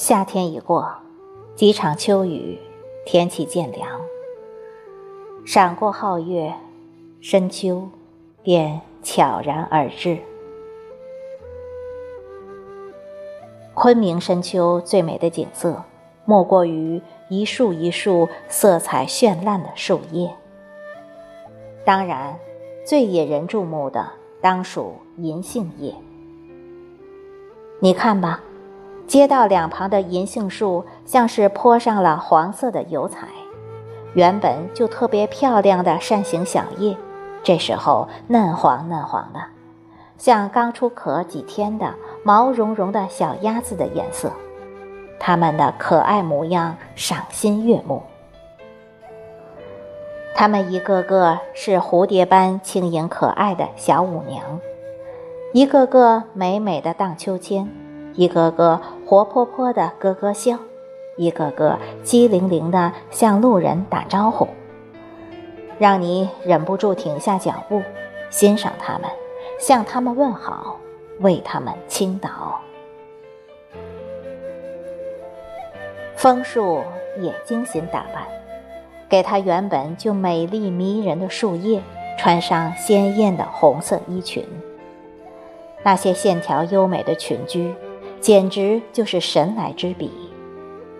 夏天已过，几场秋雨，天气渐凉。闪过皓月，深秋便悄然而至。昆明深秋最美的景色，莫过于一树一树色彩绚烂的树叶。当然，最引人注目的当属银杏叶。你看吧。街道两旁的银杏树像是泼上了黄色的油彩，原本就特别漂亮的扇形小叶，这时候嫩黄嫩黄的，像刚出壳几天的毛茸茸的小鸭子的颜色，它们的可爱模样赏心悦目。它们一个个是蝴蝶般轻盈可爱的小舞娘，一个个美美的荡秋千。一个个活泼泼的咯咯笑，一个个机灵灵的向路人打招呼，让你忍不住停下脚步，欣赏他们，向他们问好，为他们倾倒。枫树也精心打扮，给它原本就美丽迷人的树叶穿上鲜艳的红色衣裙，那些线条优美的裙裾。简直就是神来之笔，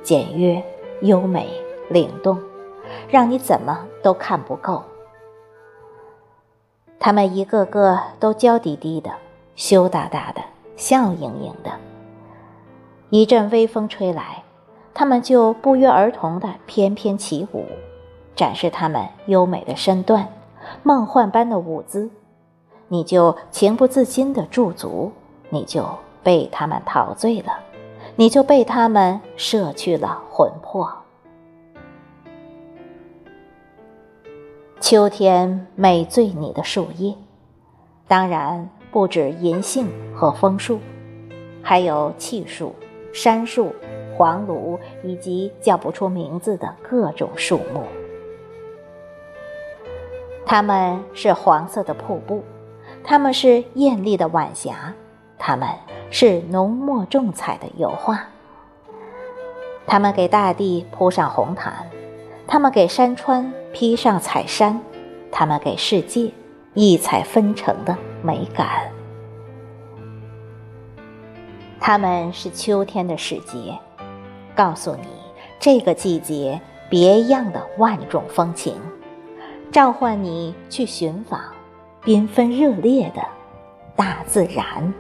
简约、优美、灵动，让你怎么都看不够。他们一个个都娇滴滴的、羞答答的、笑盈盈的。一阵微风吹来，他们就不约而同的翩翩起舞，展示他们优美的身段、梦幻般的舞姿。你就情不自禁的驻足，你就。被他们陶醉了，你就被他们摄去了魂魄。秋天美醉你的树叶，当然不止银杏和枫树，还有气树、杉树、黄芦以及叫不出名字的各种树木。它们是黄色的瀑布，它们是艳丽的晚霞，它们。是浓墨重彩的油画，他们给大地铺上红毯，他们给山川披上彩衫，他们给世界异彩纷呈的美感。他们是秋天的使节，告诉你这个季节别样的万种风情，召唤你去寻访缤纷热烈的大自然。